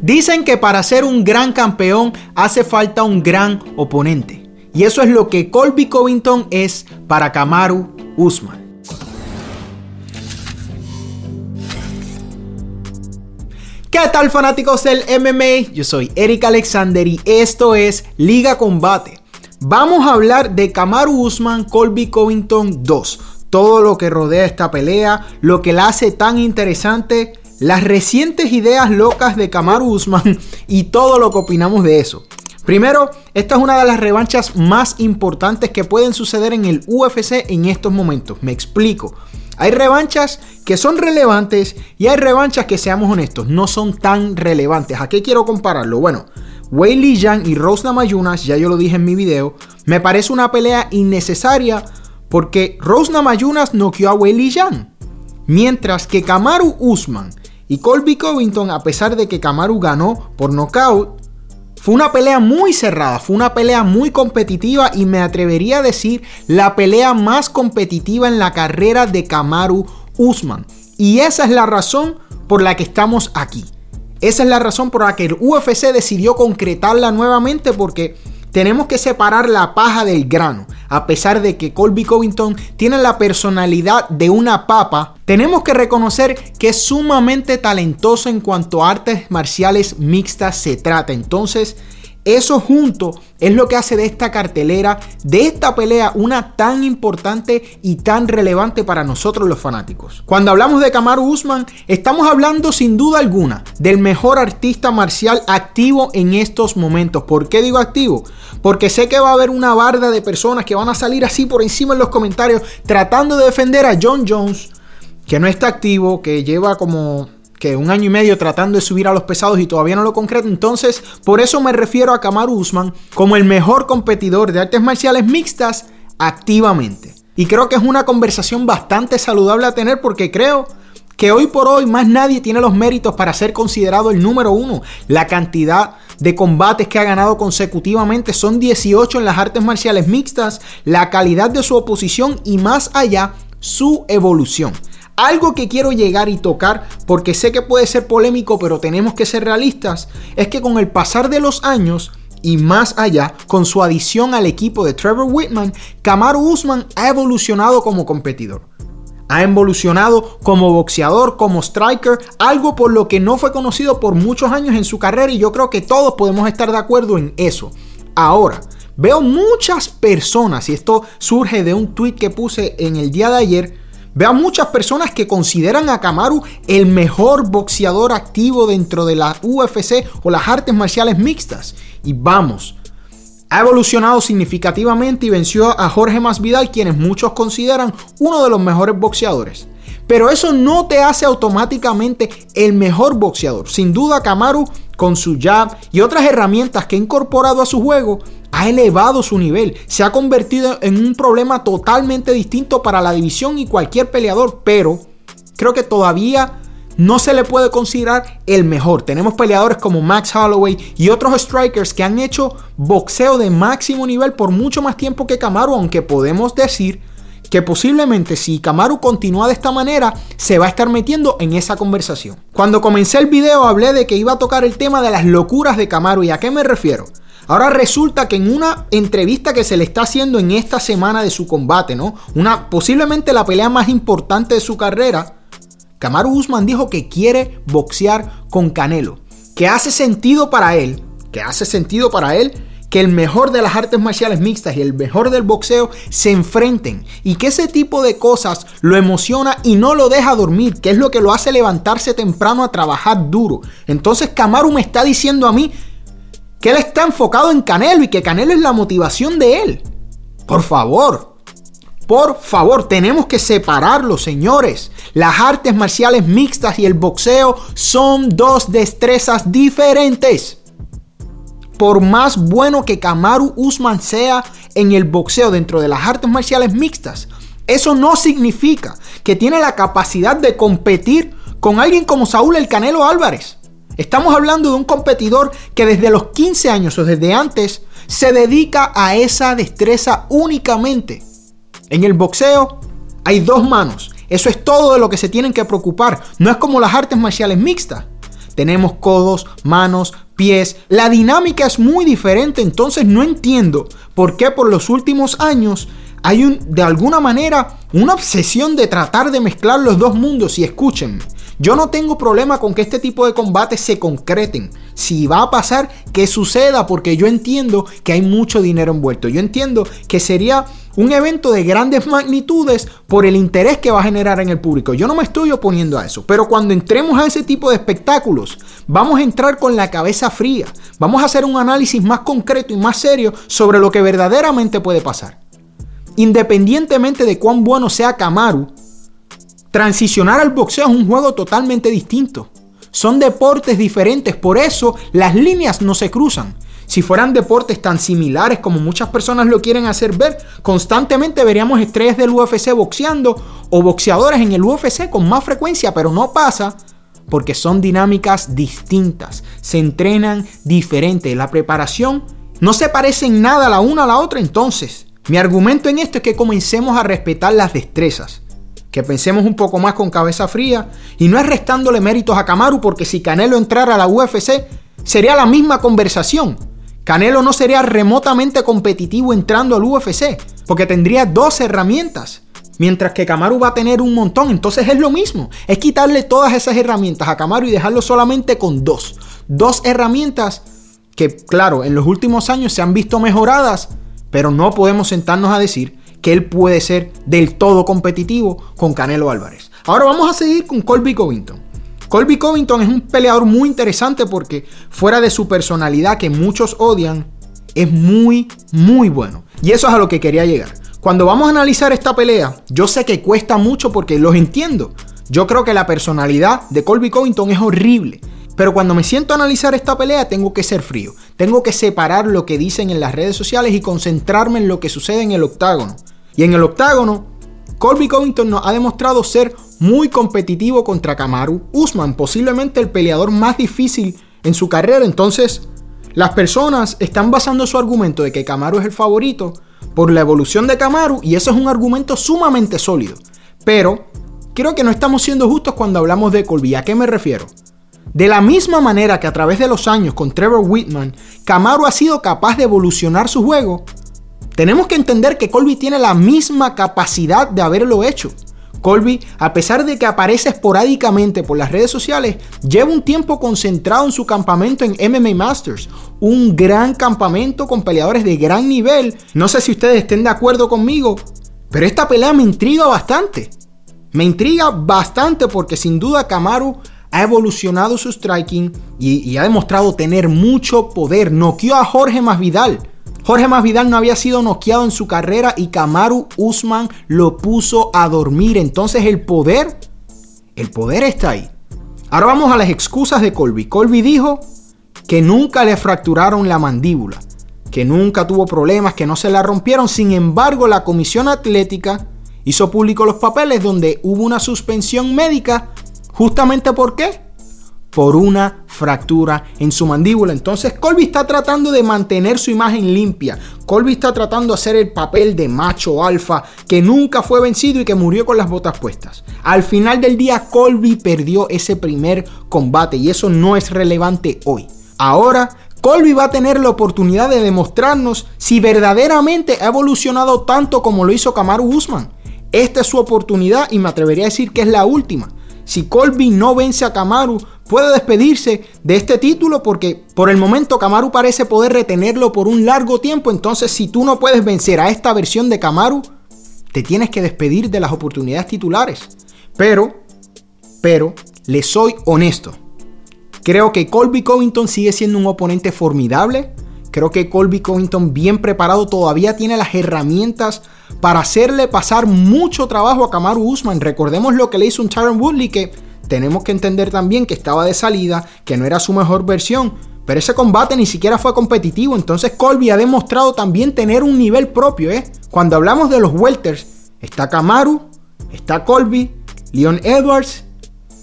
Dicen que para ser un gran campeón hace falta un gran oponente. Y eso es lo que Colby Covington es para Kamaru Usman. ¿Qué tal fanáticos del MMA? Yo soy Eric Alexander y esto es Liga Combate. Vamos a hablar de Kamaru Usman Colby Covington 2. Todo lo que rodea esta pelea, lo que la hace tan interesante, las recientes ideas locas de Kamaru Usman y todo lo que opinamos de eso. Primero, esta es una de las revanchas más importantes que pueden suceder en el UFC en estos momentos. Me explico. Hay revanchas que son relevantes y hay revanchas que, seamos honestos, no son tan relevantes. ¿A qué quiero compararlo? Bueno, Weili Yang y Rose Namajunas, ya yo lo dije en mi video, me parece una pelea innecesaria porque Rose Namajunas noqueó a Weili Yang. Mientras que Kamaru Usman y Colby Covington, a pesar de que Kamaru ganó por nocaut, fue una pelea muy cerrada, fue una pelea muy competitiva y me atrevería a decir la pelea más competitiva en la carrera de Kamaru Usman. Y esa es la razón por la que estamos aquí. Esa es la razón por la que el UFC decidió concretarla nuevamente porque tenemos que separar la paja del grano. A pesar de que Colby Covington tiene la personalidad de una papa, tenemos que reconocer que es sumamente talentoso en cuanto a artes marciales mixtas se trata. Entonces, eso junto es lo que hace de esta cartelera, de esta pelea, una tan importante y tan relevante para nosotros los fanáticos. Cuando hablamos de Kamaru Usman, estamos hablando sin duda alguna del mejor artista marcial activo en estos momentos. ¿Por qué digo activo? Porque sé que va a haber una barda de personas que van a salir así por encima en los comentarios tratando de defender a John Jones, que no está activo, que lleva como que un año y medio tratando de subir a los pesados y todavía no lo concreto. Entonces, por eso me refiero a Kamaru Usman como el mejor competidor de artes marciales mixtas activamente. Y creo que es una conversación bastante saludable a tener porque creo que hoy por hoy más nadie tiene los méritos para ser considerado el número uno. La cantidad de combates que ha ganado consecutivamente son 18 en las artes marciales mixtas, la calidad de su oposición y más allá su evolución. Algo que quiero llegar y tocar, porque sé que puede ser polémico, pero tenemos que ser realistas, es que con el pasar de los años y más allá, con su adición al equipo de Trevor Whitman, Kamaru Usman ha evolucionado como competidor. Ha evolucionado como boxeador, como striker, algo por lo que no fue conocido por muchos años en su carrera y yo creo que todos podemos estar de acuerdo en eso. Ahora, veo muchas personas, y esto surge de un tweet que puse en el día de ayer, Veo a muchas personas que consideran a Kamaru el mejor boxeador activo dentro de la UFC o las artes marciales mixtas. Y vamos, ha evolucionado significativamente y venció a Jorge Masvidal, quienes muchos consideran uno de los mejores boxeadores. Pero eso no te hace automáticamente el mejor boxeador. Sin duda, Kamaru, con su jab y otras herramientas que ha incorporado a su juego, ha elevado su nivel, se ha convertido en un problema totalmente distinto para la división y cualquier peleador, pero creo que todavía no se le puede considerar el mejor. Tenemos peleadores como Max Holloway y otros strikers que han hecho boxeo de máximo nivel por mucho más tiempo que Kamaru, aunque podemos decir que posiblemente si Kamaru continúa de esta manera, se va a estar metiendo en esa conversación. Cuando comencé el video hablé de que iba a tocar el tema de las locuras de Kamaru y a qué me refiero. Ahora resulta que en una entrevista que se le está haciendo en esta semana de su combate, ¿no? Una posiblemente la pelea más importante de su carrera, Kamaru Usman dijo que quiere boxear con Canelo, que hace sentido para él, que hace sentido para él que el mejor de las artes marciales mixtas y el mejor del boxeo se enfrenten y que ese tipo de cosas lo emociona y no lo deja dormir, que es lo que lo hace levantarse temprano a trabajar duro. Entonces Kamaru me está diciendo a mí que él está enfocado en Canelo y que Canelo es la motivación de él. Por favor, por favor, tenemos que separarlo, señores. Las artes marciales mixtas y el boxeo son dos destrezas diferentes. Por más bueno que Kamaru Usman sea en el boxeo dentro de las artes marciales mixtas, eso no significa que tiene la capacidad de competir con alguien como Saúl el Canelo Álvarez. Estamos hablando de un competidor que desde los 15 años o desde antes se dedica a esa destreza únicamente. En el boxeo hay dos manos. Eso es todo de lo que se tienen que preocupar. No es como las artes marciales mixtas. tenemos codos, manos, pies. La dinámica es muy diferente, entonces no entiendo por qué por los últimos años hay de alguna manera una obsesión de tratar de mezclar los dos mundos y escúchenme. Yo no tengo problema con que este tipo de combates se concreten. Si va a pasar, que suceda, porque yo entiendo que hay mucho dinero envuelto. Yo entiendo que sería un evento de grandes magnitudes por el interés que va a generar en el público. Yo no me estoy oponiendo a eso, pero cuando entremos a ese tipo de espectáculos, vamos a entrar con la cabeza fría. Vamos a hacer un análisis más concreto y más serio sobre lo que verdaderamente puede pasar. Independientemente de cuán bueno sea Kamaru, Transicionar al boxeo es un juego totalmente distinto. Son deportes diferentes, por eso las líneas no se cruzan. Si fueran deportes tan similares como muchas personas lo quieren hacer ver, constantemente veríamos estrellas del UFC boxeando o boxeadores en el UFC con más frecuencia, pero no pasa porque son dinámicas distintas, se entrenan diferente, la preparación no se parece en nada la una a la otra, entonces mi argumento en esto es que comencemos a respetar las destrezas que pensemos un poco más con cabeza fría. Y no es restándole méritos a Kamaru, porque si Canelo entrara a la UFC, sería la misma conversación. Canelo no sería remotamente competitivo entrando al UFC, porque tendría dos herramientas. Mientras que Kamaru va a tener un montón, entonces es lo mismo. Es quitarle todas esas herramientas a Kamaru y dejarlo solamente con dos. Dos herramientas que, claro, en los últimos años se han visto mejoradas, pero no podemos sentarnos a decir que él puede ser del todo competitivo con Canelo Álvarez. Ahora vamos a seguir con Colby Covington. Colby Covington es un peleador muy interesante porque fuera de su personalidad que muchos odian, es muy, muy bueno. Y eso es a lo que quería llegar. Cuando vamos a analizar esta pelea, yo sé que cuesta mucho porque los entiendo. Yo creo que la personalidad de Colby Covington es horrible. Pero cuando me siento a analizar esta pelea tengo que ser frío. Tengo que separar lo que dicen en las redes sociales y concentrarme en lo que sucede en el octágono. Y en el octágono, Colby Covington nos ha demostrado ser muy competitivo contra Kamaru Usman, posiblemente el peleador más difícil en su carrera. Entonces, las personas están basando su argumento de que Kamaru es el favorito por la evolución de Kamaru y eso es un argumento sumamente sólido. Pero creo que no estamos siendo justos cuando hablamos de Colby. ¿A qué me refiero? De la misma manera que a través de los años con Trevor Whitman, Kamaru ha sido capaz de evolucionar su juego, tenemos que entender que Colby tiene la misma capacidad de haberlo hecho. Colby, a pesar de que aparece esporádicamente por las redes sociales, lleva un tiempo concentrado en su campamento en MMA Masters, un gran campamento con peleadores de gran nivel. No sé si ustedes estén de acuerdo conmigo, pero esta pelea me intriga bastante. Me intriga bastante porque sin duda Kamaru ha evolucionado su striking y, ha demostrado tener mucho poder. Noqueó a Jorge Masvidal. Jorge Masvidal no había sido noqueado en su carrera y Kamaru Usman lo puso a dormir. Entonces el poder, el poder está ahí. Ahora vamos a las excusas de Colby. Colby dijo que nunca le fracturaron la mandíbula, que nunca tuvo problemas, que no se la rompieron. Sin embargo, la comisión atlética hizo público los papeles donde hubo una suspensión médica ¿Justamente por qué? Por una fractura en su mandíbula. Entonces Colby está tratando de mantener su imagen limpia. Colby está tratando de hacer el papel de macho alfa que nunca fue vencido y que murió con las botas puestas. Al final del día Colby perdió ese primer combate y eso no es relevante hoy. Ahora Colby va a tener la oportunidad de demostrarnos si verdaderamente ha evolucionado tanto como lo hizo Kamaru Usman. Esta es su oportunidad y me atrevería a decir que es la última si Colby no vence a Kamaru, puede despedirse de este título porque por el momento Kamaru parece poder retenerlo por un largo tiempo. Entonces, si tú no puedes vencer a esta versión de Kamaru, te tienes que despedir de las oportunidades titulares. Pero, pero, le soy honesto. Creo que Colby Covington sigue siendo un oponente formidable. Creo que Colby Covington, bien preparado, todavía tiene las herramientas para hacerle pasar mucho trabajo a Kamaru Usman. Recordemos lo que le hizo un Tyron Woodley que tenemos que entender también que estaba de salida, que no era su mejor versión. Pero ese combate ni siquiera fue competitivo. Entonces Colby ha demostrado también tener un nivel propio. ¿eh? Cuando hablamos de los welters, está Kamaru, está Colby, Leon Edwards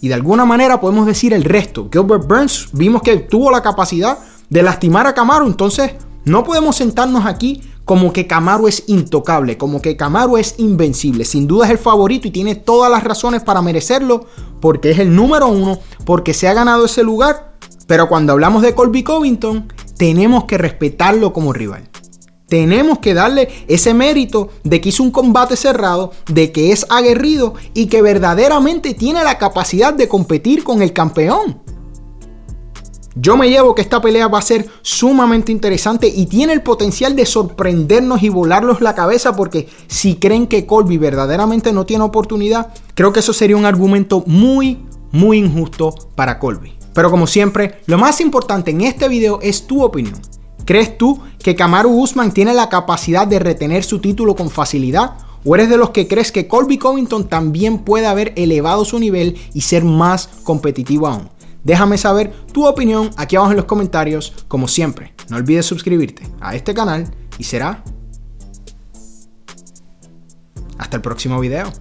y de alguna manera podemos decir el resto. Gilbert Burns vimos que tuvo la capacidad de lastimar a Kamaru. Entonces no podemos sentarnos aquí como que Camaro es intocable, como que Camaro es invencible. Sin duda es el favorito y tiene todas las razones para merecerlo, porque es el número uno, porque se ha ganado ese lugar. Pero cuando hablamos de Colby Covington, tenemos que respetarlo como rival. Tenemos que darle ese mérito de que hizo un combate cerrado, de que es aguerrido y que verdaderamente tiene la capacidad de competir con el campeón. Yo me llevo que esta pelea va a ser sumamente interesante y tiene el potencial de sorprendernos y volarnos la cabeza porque si creen que Colby verdaderamente no tiene oportunidad, creo que eso sería un argumento muy, muy injusto para Colby. Pero como siempre, lo más importante en este video es tu opinión. ¿Crees tú que Kamaru Usman tiene la capacidad de retener su título con facilidad? ¿O eres de los que crees que Colby Covington también puede haber elevado su nivel y ser más competitivo aún? Déjame saber tu opinión aquí abajo en los comentarios. Como siempre, no olvides suscribirte a este canal y será hasta el próximo video.